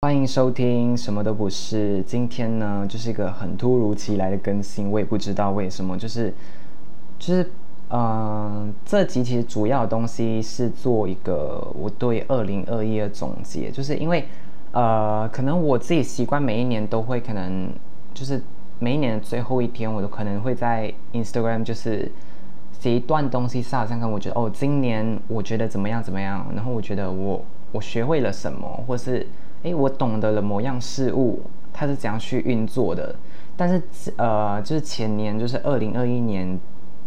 欢迎收听，什么都不是。今天呢，就是一个很突如其来的更新，我也不知道为什么，就是就是，嗯，这集其实主要的东西是做一个我对二零二一的总结，就是因为，呃，可能我自己习惯每一年都会，可能就是每一年的最后一天，我都可能会在 Instagram 就是写一段东西，是好像跟我觉得，哦，今年我觉得怎么样怎么样，然后我觉得我我学会了什么，或是。哎，我懂得了某样事物，它是怎样去运作的。但是，呃，就是前年，就是二零二一年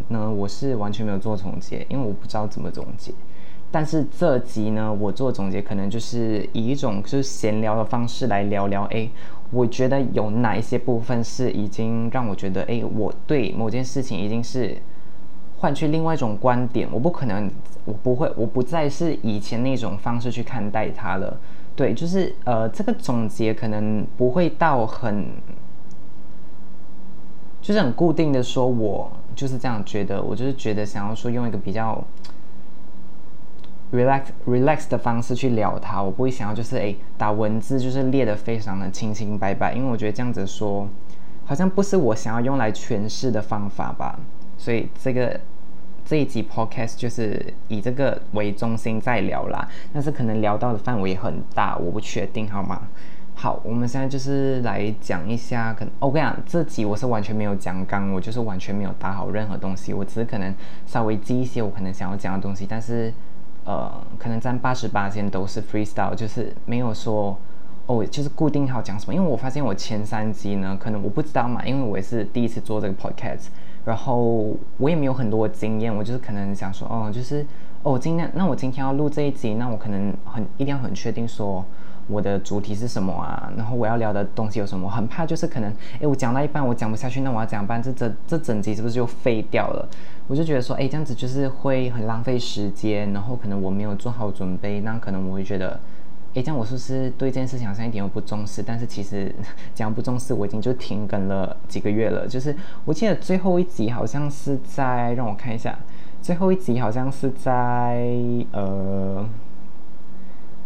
呢，我是完全没有做总结，因为我不知道怎么总结。但是这集呢，我做总结可能就是以一种就是闲聊的方式来聊聊。哎，我觉得有哪一些部分是已经让我觉得，哎，我对某件事情已经是换去另外一种观点。我不可能，我不会，我不再是以前那种方式去看待它了。对，就是呃，这个总结可能不会到很，就是很固定的说，我就是这样觉得，我就是觉得想要说用一个比较 relax relax 的方式去聊它，我不会想要就是哎打文字就是列的非常的清清白白，因为我觉得这样子说好像不是我想要用来诠释的方法吧，所以这个。这一集 podcast 就是以这个为中心在聊啦，但是可能聊到的范围很大，我不确定，好吗？好，我们现在就是来讲一下，可能我跟你讲，这集我是完全没有讲纲，我就是完全没有打好任何东西，我只是可能稍微记一些我可能想要讲的东西，但是呃，可能占八十八间都是 freestyle，就是没有说哦，就是固定好讲什么，因为我发现我前三集呢，可能我不知道嘛，因为我也是第一次做这个 podcast。然后我也没有很多经验，我就是可能想说，哦，就是哦，今天那我今天要录这一集，那我可能很一定要很确定说我的主题是什么啊，然后我要聊的东西有什么，很怕就是可能，哎，我讲到一半我讲不下去，那我要讲半，这这这整集是不是就废掉了？我就觉得说，哎，这样子就是会很浪费时间，然后可能我没有做好准备，那可能我会觉得。哎，这样我是不是对这件事情好像一点都不重视？但是其实 讲不重视，我已经就停更了几个月了。就是我记得最后一集好像是在，让我看一下，最后一集好像是在呃，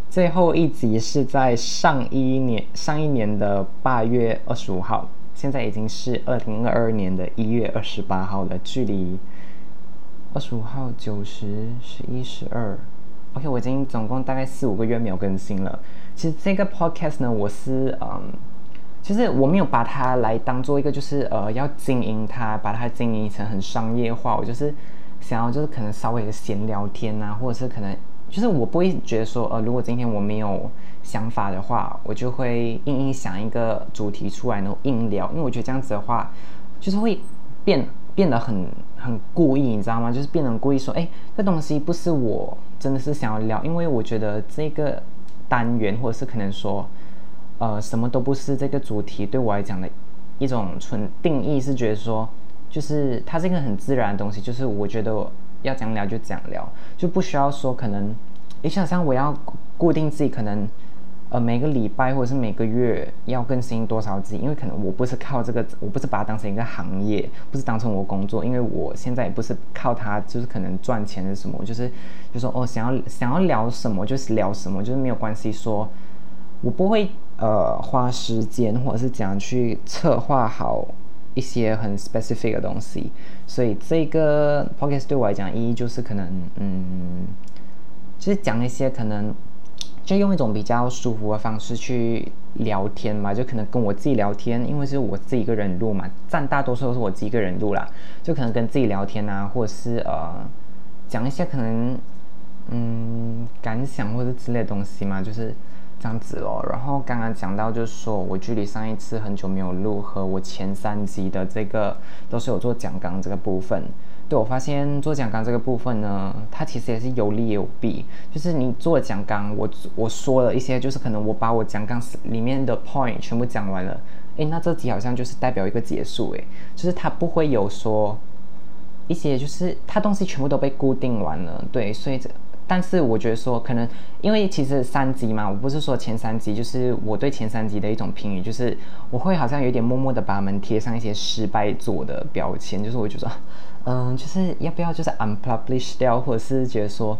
最后一集是在上一年上一年的八月二十五号，现在已经是二零二二年的一月二十八号了，距离二十五号九十十一十二。OK，我已经总共大概四五个月没有更新了。其实这个 Podcast 呢，我是嗯，就是我没有把它来当做一个，就是呃要经营它，把它经营成很商业化。我就是想要，就是可能稍微的闲聊天啊，或者是可能就是我不会觉得说，呃，如果今天我没有想法的话，我就会硬硬想一个主题出来，然后硬聊。因为我觉得这样子的话，就是会变变得很很故意，你知道吗？就是变得故意说，哎，这东西不是我。真的是想要聊，因为我觉得这个单元，或者是可能说，呃，什么都不是这个主题，对我来讲的一种纯定义是觉得说，就是它是一个很自然的东西，就是我觉得要讲聊就讲聊，就不需要说可能，你想想我要固定自己可能。呃，每个礼拜或者是每个月要更新多少集？因为可能我不是靠这个，我不是把它当成一个行业，不是当成我工作。因为我现在也不是靠它，就是可能赚钱是什么，就是就说哦，想要想要聊什么就是聊什么，就是没有关系。说我不会呃花时间或者是怎样去策划好一些很 specific 的东西。所以这个 podcast 对我来讲意义就是可能嗯，就是讲一些可能。就用一种比较舒服的方式去聊天嘛，就可能跟我自己聊天，因为是我自己一个人录嘛，占大多数都是我自己一个人录啦，就可能跟自己聊天啊，或者是呃讲一些可能嗯感想或者之类的东西嘛，就是这样子咯。然后刚刚讲到就是说我距离上一次很久没有录，和我前三集的这个都是有做讲纲这个部分。对我发现做讲纲这个部分呢，它其实也是有利有弊。就是你做讲纲，我我说了一些，就是可能我把我讲纲里面的 point 全部讲完了，诶，那这集好像就是代表一个结束，诶，就是它不会有说一些，就是它东西全部都被固定完了，对，所以这。但是我觉得说，可能因为其实三集嘛，我不是说前三集，就是我对前三集的一种评语，就是我会好像有点默默的把他们贴上一些失败做的标签，就是我觉得，嗯，就是要不要就是 unpublish 掉，或者是觉得说，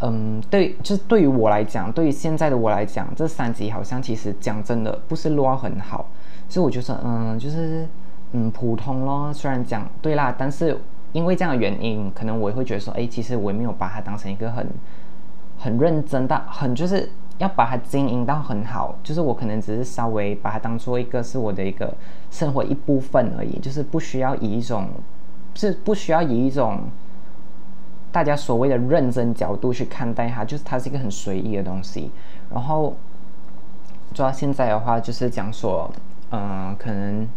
嗯，对，就是对于我来讲，对于现在的我来讲，这三集好像其实讲真的不是落很好，所以我觉得，嗯，就是嗯普通咯。虽然讲对啦，但是因为这样的原因，可能我也会觉得说，哎，其实我也没有把它当成一个很很认真的，很就是要把它经营到很好，就是我可能只是稍微把它当做一个是我的一个生活一部分而已，就是不需要以一种，是不需要以一种。大家所谓的认真角度去看待它，就是它是一个很随意的东西。然后，做到现在的话，就是讲说，嗯，可能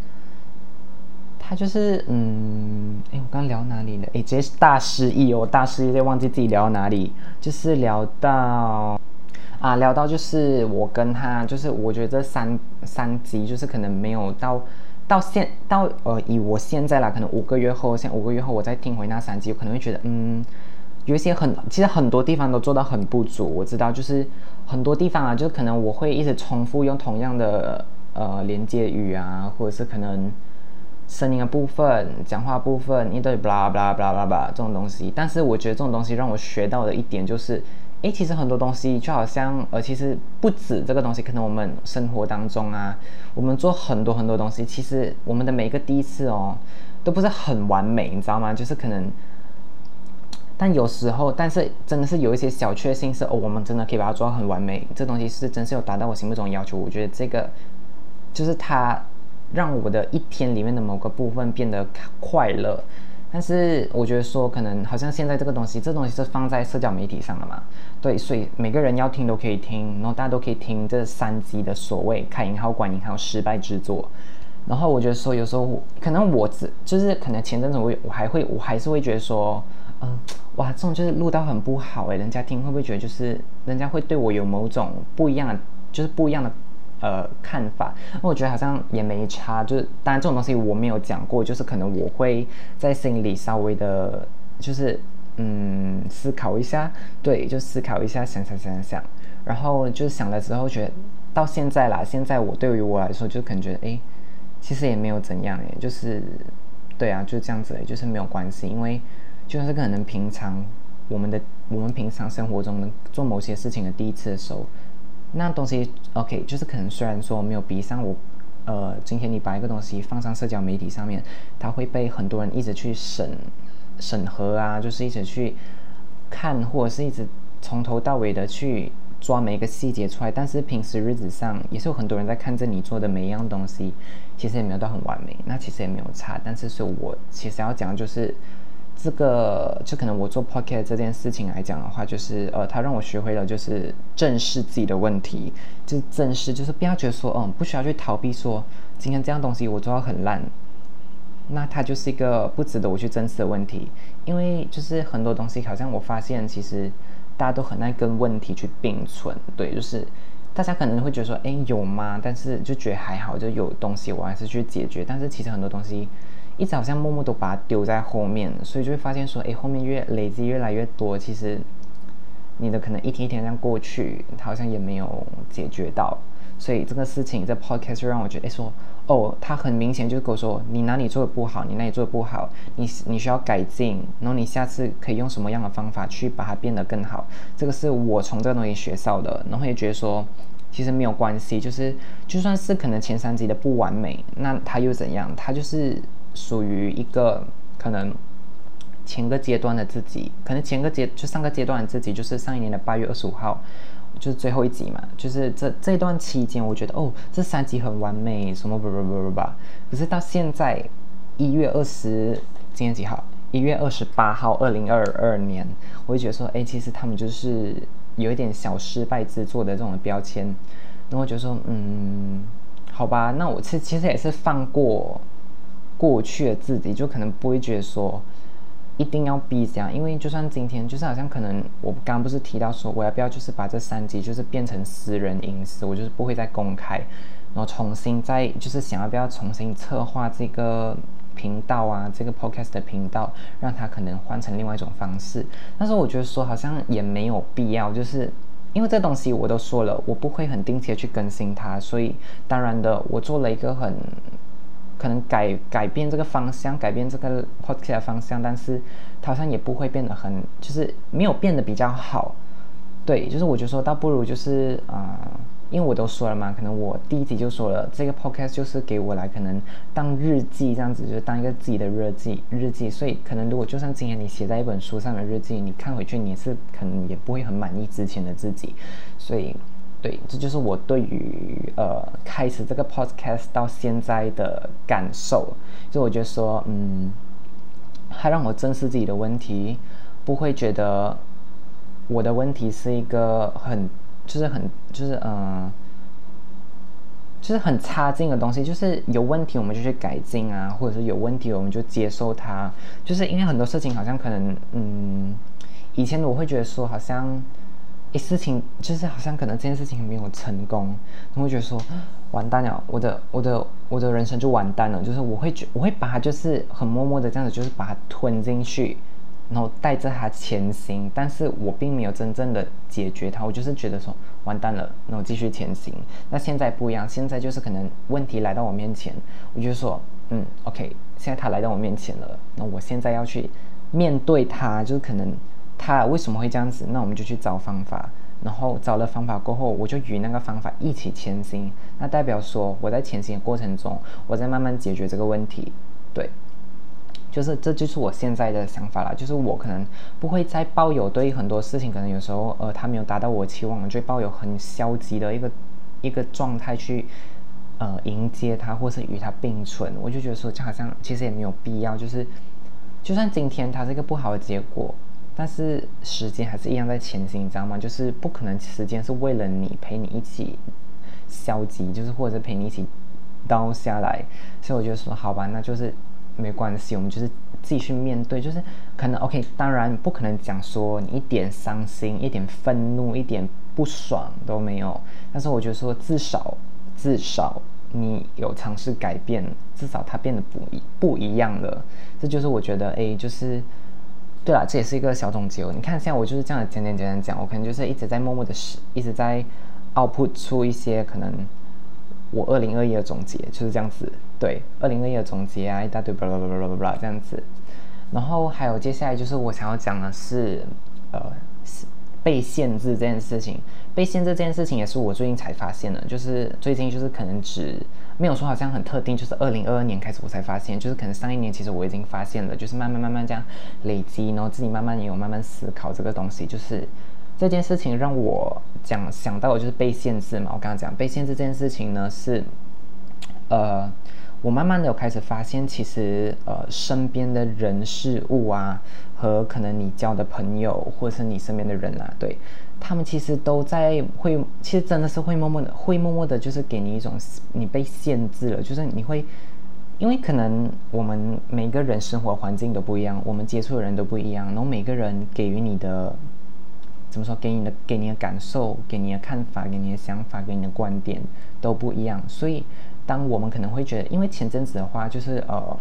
他就是，嗯，哎，我刚刚聊哪里了？哎，直接大失忆哦，大失忆，在忘记自己聊哪里。就是聊到啊，聊到就是我跟他，就是我觉得这三三集就是可能没有到到现到呃，以我现在啦，可能五个月后，像五个月后我再听回那三集，我可能会觉得，嗯。有一些很，其实很多地方都做到很不足。我知道，就是很多地方啊，就是可能我会一直重复用同样的呃连接语啊，或者是可能声音的部分、讲话部分，一堆 blah blah blah blah 这种东西。但是我觉得这种东西让我学到的一点就是，诶，其实很多东西就好像呃，其实不止这个东西，可能我们生活当中啊，我们做很多很多东西，其实我们的每一个第一次哦，都不是很完美，你知道吗？就是可能。但有时候，但是真的是有一些小确幸，是哦，我们真的可以把它做到很完美。这东西是真是有达到我心目中要求。我觉得这个就是它让我的一天里面的某个部分变得快乐。但是我觉得说，可能好像现在这个东西，这东西是放在社交媒体上的嘛？对，所以每个人要听都可以听，然后大家都可以听这三集的所谓开银号、管银号失败之作。然后我觉得说，有时候可能我只就是可能前阵子我我还会我还是会觉得说。嗯，哇，这种就是录到很不好哎，人家听会不会觉得就是人家会对我有某种不一样的，就是不一样的呃看法？那我觉得好像也没差，就是当然这种东西我没有讲过，就是可能我会在心里稍微的，就是嗯思考一下，对，就思考一下，想想想想，然后就是想了之后觉得到现在啦，现在我对于我来说就可能觉得哎，其实也没有怎样哎，就是对啊，就这样子，就是没有关系，因为。就是可能平常我们的我们平常生活中做某些事情的第一次的时候，那东西 OK，就是可能虽然说没有比上我，呃，今天你把一个东西放上社交媒体上面，它会被很多人一直去审审核啊，就是一直去看或者是一直从头到尾的去抓每一个细节出来。但是平时日子上也是有很多人在看着你做的每一样东西，其实也没有到很完美，那其实也没有差。但是是我其实要讲就是。这个就可能我做 podcast 这件事情来讲的话，就是呃，他让我学会了就是正视自己的问题，就正视，就是不要觉得说，嗯，不需要去逃避说今天这样东西我做到很烂，那它就是一个不值得我去正视的问题。因为就是很多东西，好像我发现其实大家都很爱跟问题去并存，对，就是大家可能会觉得说，哎，有吗？但是就觉得还好，就有东西我还是去解决。但是其实很多东西。一直好像默默都把它丢在后面，所以就会发现说，哎，后面越累积越来越多，其实你的可能一天一天这样过去，它好像也没有解决到。所以这个事情在 podcast 就让我觉得，哎，说，哦，他很明显就是跟我说，你哪里做的不好，你哪里做的不好，你你需要改进，然后你下次可以用什么样的方法去把它变得更好。这个是我从这个东西学到的，然后也觉得说，其实没有关系，就是就算是可能前三集的不完美，那它又怎样？它就是。属于一个可能前个阶段的自己，可能前个阶就上个阶段的自己，就是上一年的八月二十五号，就是最后一集嘛。就是这这段期间，我觉得哦，这三集很完美，什么不不不不吧。可是到现在一月二十，今天几号？一月二十八号，二零二二年，我会觉得说，哎，其实他们就是有一点小失败之作的这种标签。然后我觉得说，嗯，好吧，那我其其实也是放过。过去的自己就可能不会觉得说一定要逼这样，因为就算今天就是好像可能我刚不是提到说我要不要就是把这三集就是变成私人隐私，我就是不会再公开，然后重新再就是想要不要重新策划这个频道啊，这个 podcast 的频道，让它可能换成另外一种方式。但是我觉得说好像也没有必要，就是因为这东西我都说了，我不会很定期的去更新它，所以当然的我做了一个很。可能改改变这个方向，改变这个 podcast 的方向，但是它好像也不会变得很，就是没有变得比较好。对，就是我就说倒不如就是啊。因为我都说了嘛，可能我第一集就说了，这个 podcast 就是给我来可能当日记这样子，就是当一个自己的日记日记。所以可能如果就算今天你写在一本书上的日记，你看回去你是可能也不会很满意之前的自己。所以，对，这就是我对于呃开始这个 podcast 到现在的感受。就我觉得说，嗯，它让我正视自己的问题，不会觉得我的问题是一个很。就是很，就是嗯，就是很差劲的东西。就是有问题我们就去改进啊，或者是有问题我们就接受它。就是因为很多事情好像可能，嗯，以前我会觉得说好像，一事情就是好像可能这件事情没有成功，你会觉得说完蛋了，我的我的我的人生就完蛋了。就是我会觉我会把它就是很默默的这样子，就是把它吞进去。然后带着它前行，但是我并没有真正的解决它，我就是觉得说完蛋了，然后继续前行。那现在不一样，现在就是可能问题来到我面前，我就说，嗯，OK，现在他来到我面前了，那我现在要去面对他，就是可能他为什么会这样子，那我们就去找方法，然后找了方法过后，我就与那个方法一起前行。那代表说我在前行的过程中，我在慢慢解决这个问题，对。就是这就是我现在的想法了，就是我可能不会再抱有对很多事情，可能有时候呃他没有达到我期望，就抱有很消极的一个一个状态去呃迎接他，或是与他并存。我就觉得说，就好像其实也没有必要，就是就算今天它是一个不好的结果，但是时间还是一样在前行，你知道吗？就是不可能时间是为了你陪你一起消极，就是或者陪你一起倒下来。所以我就说，好吧，那就是。没关系，我们就是继续面对，就是可能 OK，当然不可能讲说你一点伤心、一点愤怒、一点不爽都没有。但是我觉得说至少至少你有尝试改变，至少它变得不一不一样了。这就是我觉得哎，就是对了，这也是一个小总结。你看现在我就是这样简简单单讲，我可能就是一直在默默的试，一直在 output 出一些可能。我二零二一的总结就是这样子，对，二零二一的总结啊，一大堆，巴拉巴拉巴拉巴拉这样子。然后还有接下来就是我想要讲的是，呃，被限制这件事情。被限制这件事情也是我最近才发现的，就是最近就是可能只没有说好像很特定，就是二零二二年开始我才发现，就是可能上一年其实我已经发现了，就是慢慢慢慢这样累积，然后自己慢慢也有慢慢思考这个东西，就是。这件事情让我讲想到的就是被限制嘛。我刚刚讲被限制这件事情呢，是，呃，我慢慢的有开始发现，其实呃身边的人事物啊，和可能你交的朋友，或者是你身边的人啊，对他们其实都在会，其实真的是会默默的，会默默的，就是给你一种你被限制了，就是你会，因为可能我们每个人生活环境都不一样，我们接触的人都不一样，然后每个人给予你的。怎么说？给你的、给你的感受、给你的看法、给你的想法、给你的观点都不一样。所以，当我们可能会觉得，因为前阵子的话，就是呃，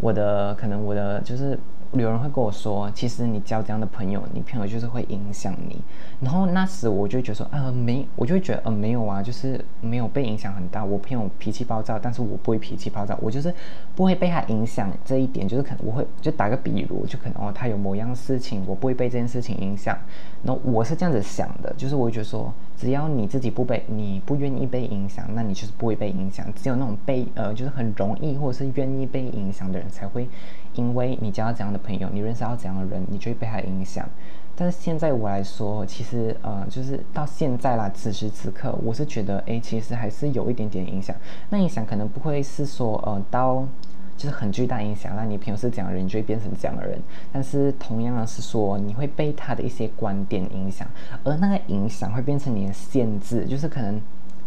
我的可能我的就是。有人会跟我说，其实你交这样的朋友，你朋友就是会影响你。然后那时我就觉得说，啊没，我就会觉得，呃没有啊，就是没有被影响很大。我朋友脾气暴躁，但是我不会脾气暴躁，我就是不会被他影响。这一点就是可能我会就打个比如，就可能哦，他有某样事情，我不会被这件事情影响。那我是这样子想的，就是我会觉得说，只要你自己不被，你不愿意被影响，那你就是不会被影响。只有那种被呃，就是很容易或者是愿意被影响的人才会。因为你交到怎样的朋友，你认识到怎样的人，你就会被他影响。但是现在我来说，其实呃，就是到现在啦，此时此刻，我是觉得，哎，其实还是有一点点影响。那影响可能不会是说，呃，到就是很巨大影响，那你朋友是这样的人，你就会变成这样的人。但是同样的是说，你会被他的一些观点影响，而那个影响会变成你的限制，就是可能，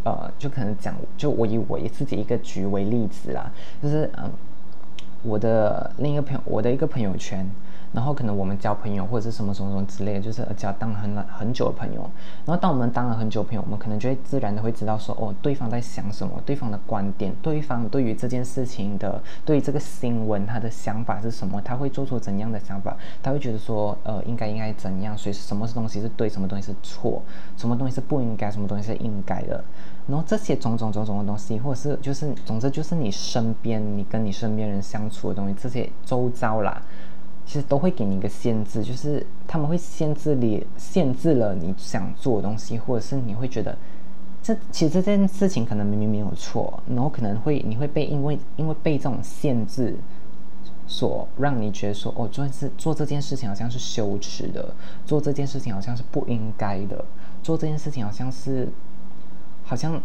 呃，就可能讲，就我以我自己一个局为例子啦，就是嗯。我的另一个朋友，我的一个朋友圈，然后可能我们交朋友或者是什么什么什么之类，就是交当了很很久的朋友。然后当我们当了很久朋友，我们可能就会自然的会知道说，哦，对方在想什么，对方的观点，对方对于这件事情的，对于这个新闻他的想法是什么，他会做出怎样的想法，他会觉得说，呃，应该应该怎样，所以什么东西是对，什么东西是错，什么东西是不应该，什么东西是应该的。然后这些种种种种的东西，或者是就是，总之就是你身边，你跟你身边人相处的东西，这些周遭啦，其实都会给你一个限制，就是他们会限制你，限制了你想做的东西，或者是你会觉得，这其实这件事情可能明明没有错，然后可能会你会被因为因为被这种限制，所让你觉得说，哦，做这做这件事情好像是羞耻的，做这件事情好像是不应该的，做这件事情好像是，好像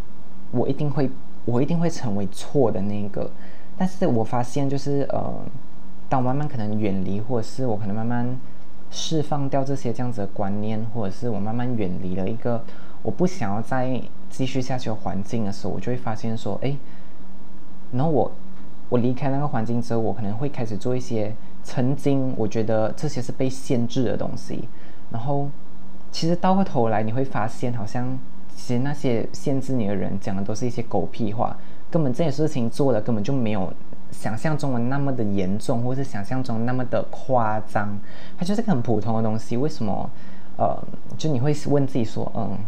我一定会我一定会成为错的那个，但是我发现就是呃。当我慢慢可能远离，或者是我可能慢慢释放掉这些这样子的观念，或者是我慢慢远离了一个我不想要再继续下去的环境的时候，我就会发现说，哎，然后我我离开那个环境之后，我可能会开始做一些曾经我觉得这些是被限制的东西，然后其实到过头来你会发现，好像其实那些限制你的人讲的都是一些狗屁话，根本这些事情做的根本就没有。想象中的那么的严重，或是想象中那么的夸张，它就是个很普通的东西。为什么？呃，就你会问自己说，嗯，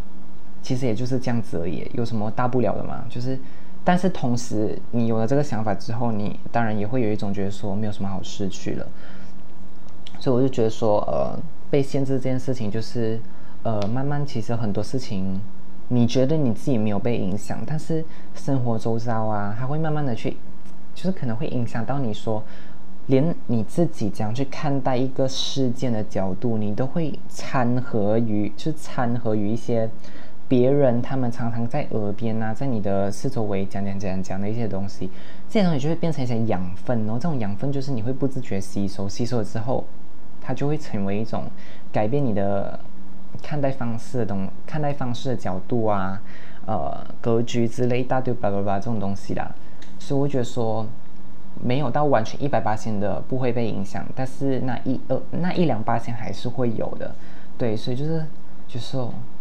其实也就是这样子而已，有什么大不了的嘛？就是，但是同时，你有了这个想法之后，你当然也会有一种觉得说，没有什么好失去了。所以我就觉得说，呃，被限制这件事情，就是呃，慢慢其实很多事情，你觉得你自己没有被影响，但是生活周遭啊，它会慢慢的去。就是可能会影响到你说，连你自己怎样去看待一个事件的角度，你都会掺和于，就是掺和于一些别人他们常常在耳边啊，在你的四周围讲讲讲讲的一些东西，这些东西就会变成一些养分，然后这种养分就是你会不自觉吸收，吸收了之后，它就会成为一种改变你的看待方式的东，看待方式的角度啊，呃，格局之类一大堆叭叭叭这种东西啦。所以我觉得说，没有到完全一百八千的不会被影响，但是那一二那一两八千还是会有的，对，所以就是就是，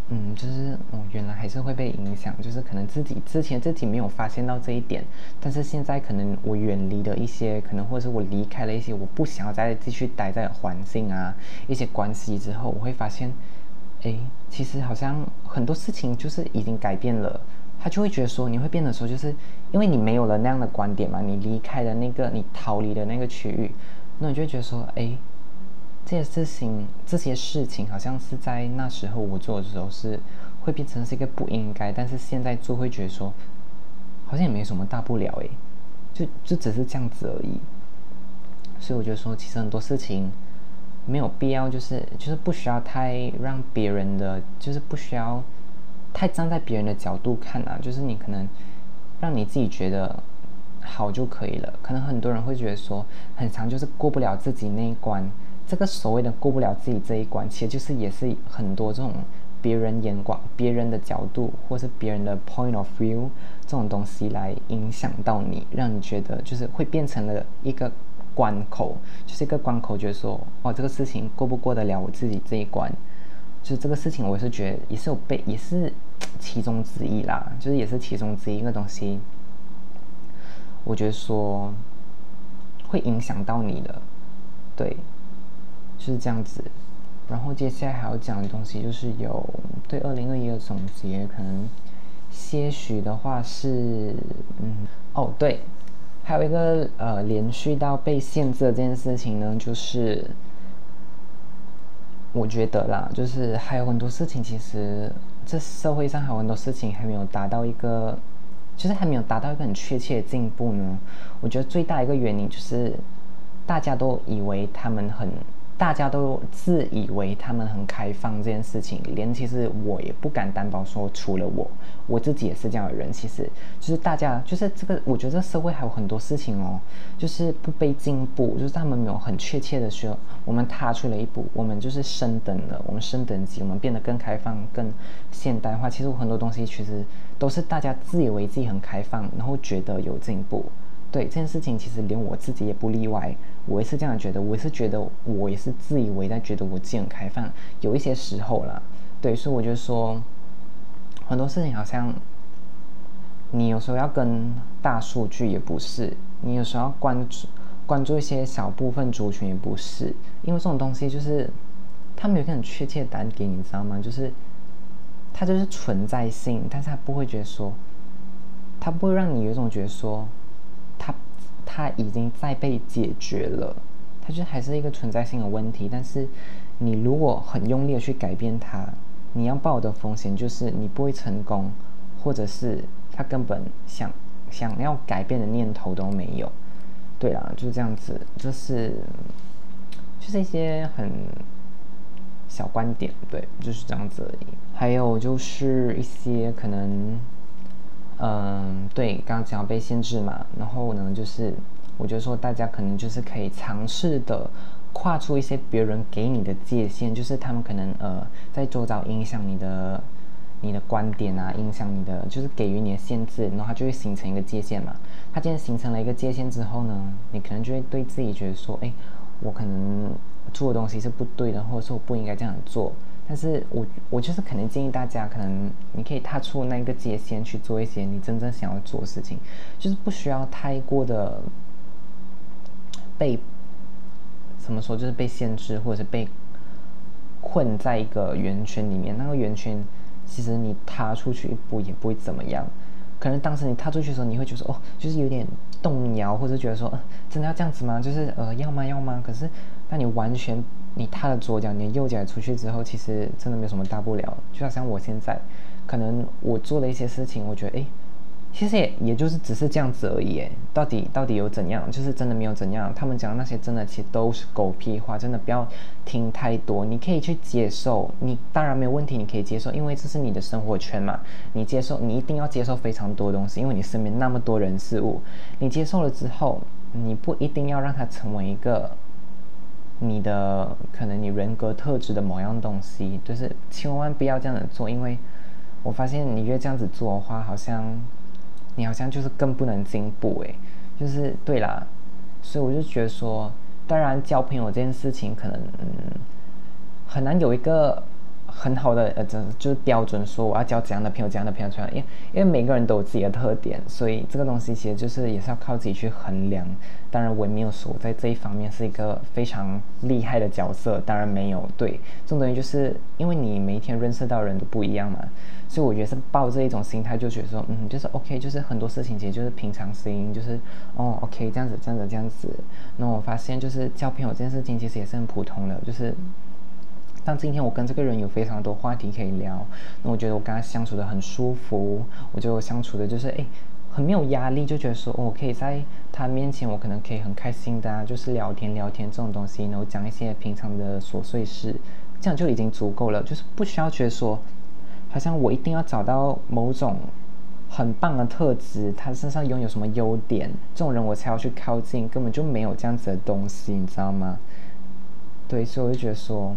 嗯，就是哦，原来还是会被影响，就是可能自己之前自己没有发现到这一点，但是现在可能我远离了一些，可能或者是我离开了一些我不想要再继续待在环境啊一些关系之后，我会发现，哎，其实好像很多事情就是已经改变了。他就会觉得说，你会变得说，就是因为你没有了那样的观点嘛，你离开了那个，你逃离的那个区域，那你就会觉得说，哎，这些事情，这些事情好像是在那时候我做的时候是会变成是一个不应该，但是现在做会觉得说，好像也没什么大不了，哎，就就只是这样子而已。所以我觉得说，其实很多事情没有必要，就是就是不需要太让别人的，就是不需要。太站在别人的角度看啊，就是你可能让你自己觉得好就可以了。可能很多人会觉得说，很长就是过不了自己那一关。这个所谓的过不了自己这一关，其实就是也是很多这种别人眼光、别人的角度，或是别人的 point of view 这种东西来影响到你，让你觉得就是会变成了一个关口，就是一个关口，觉得说，哦，这个事情过不过得了我自己这一关。就这个事情，我是觉得也是有被，也是其中之一啦。就是也是其中之一一个东西，我觉得说会影响到你的，对，就是这样子。然后接下来还要讲的东西，就是有对二零二一的总结，可能些许的话是，嗯，哦对，还有一个呃，连续到被限制的这件事情呢，就是。我觉得啦，就是还有很多事情，其实这社会上还有很多事情还没有达到一个，就是还没有达到一个很确切的进步呢。我觉得最大一个原因就是，大家都以为他们很。大家都自以为他们很开放这件事情，连其实我也不敢担保说，除了我，我自己也是这样的人。其实就是大家，就是这个，我觉得这社会还有很多事情哦，就是不被进步，就是他们没有很确切的说，我们踏出了一步，我们就是升等了，我们升等级，我们变得更开放、更现代化。其实我很多东西其实都是大家自以为自己很开放，然后觉得有进步。对这件事情，其实连我自己也不例外。我也是这样觉得，我也是觉得，我也是自以为在觉得我自己很开放。有一些时候啦，对，所以我就说，很多事情好像，你有时候要跟大数据也不是，你有时候要关注关注一些小部分族群也不是，因为这种东西就是，他们有一个很确切的单点，你知道吗？就是，它就是存在性，但是它不会觉得说，它不会让你有一种觉得说。它已经在被解决了，它就还是一个存在性的问题。但是你如果很用力的去改变它，你要抱的风险就是你不会成功，或者是他根本想想要改变的念头都没有。对啦，就是这样子，就是就是一些很小观点，对，就是这样子而已。还有就是一些可能，嗯，对，刚刚讲被限制嘛，然后呢，就是我觉得说大家可能就是可以尝试的跨出一些别人给你的界限，就是他们可能呃在周遭影响你的你的观点啊，影响你的就是给予你的限制，然后它就会形成一个界限嘛。它既然形成了一个界限之后呢，你可能就会对自己觉得说，哎，我可能。做的东西是不对的，或者说我不应该这样做。但是我我就是可能建议大家，可能你可以踏出那个界限去做一些你真正想要做的事情，就是不需要太过的被怎么说，就是被限制，或者是被困在一个圆圈里面。那个圆圈其实你踏出去一步也不会怎么样。可能当时你踏出去的时候，你会觉得哦，就是有点动摇，或者觉得说，真的要这样子吗？就是呃，要吗？要吗？可是。那你完全，你踏了左脚，你右脚出去之后，其实真的没有什么大不了。就好像我现在，可能我做了一些事情，我觉得，哎，其实也也就是只是这样子而已。哎，到底到底有怎样？就是真的没有怎样。他们讲的那些真的其实都是狗屁话，真的不要听太多。你可以去接受，你当然没有问题，你可以接受，因为这是你的生活圈嘛。你接受，你一定要接受非常多东西，因为你身边那么多人事物，你接受了之后，你不一定要让它成为一个。你的可能你人格特质的某样东西，就是千万不要这样子做，因为我发现你越这样子做的话，好像你好像就是更不能进步诶，就是对啦，所以我就觉得说，当然交朋友这件事情可能很难有一个。很好的呃，这就是标准，说我要交怎样的朋友，怎样的朋友出来，因为因为每个人都有自己的特点，所以这个东西其实就是也是要靠自己去衡量。当然，我也没有说在这一方面是一个非常厉害的角色，当然没有。对，这种东西就是因为你每一天认识到人都不一样嘛，所以我觉得是抱着一种心态，就觉得说，嗯，就是 OK，就是很多事情其实就是平常心，就是哦，OK，这样子，这样子，这样子。那我发现就是交朋友这件事情其实也是很普通的，就是。但今天我跟这个人有非常多话题可以聊，那我觉得我跟他相处的很舒服，我就相处的就是哎，很没有压力，就觉得说我可以在他面前，我可能可以很开心的，就是聊天聊天这种东西，然后讲一些平常的琐碎事，这样就已经足够了，就是不需要觉得说，好像我一定要找到某种很棒的特质，他身上拥有什么优点，这种人我才要去靠近，根本就没有这样子的东西，你知道吗？对，所以我就觉得说。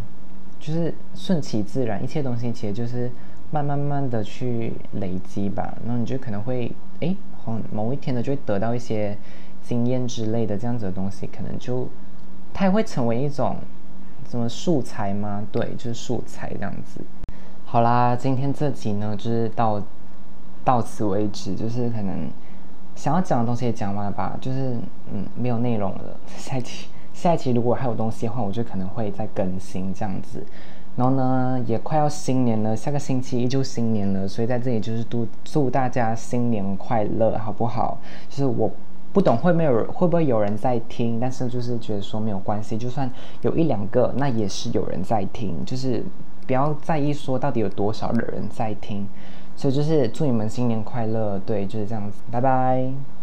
就是顺其自然，一切东西其实就是慢慢慢的去累积吧。然后你就可能会，哎，某一天呢就会得到一些经验之类的这样子的东西，可能就它也会成为一种什么素材吗？对，就是素材这样子。好啦，今天这集呢就是到到此为止，就是可能想要讲的东西也讲完了吧，就是嗯没有内容了，下期。下一期如果还有东西的话，我就可能会再更新这样子。然后呢，也快要新年了，下个星期一就新年了，所以在这里就是祝祝大家新年快乐，好不好？就是我不懂会没有会不会有人在听，但是就是觉得说没有关系，就算有一两个，那也是有人在听，就是不要在意说到底有多少的人在听。所以就是祝你们新年快乐，对，就是这样子，拜拜。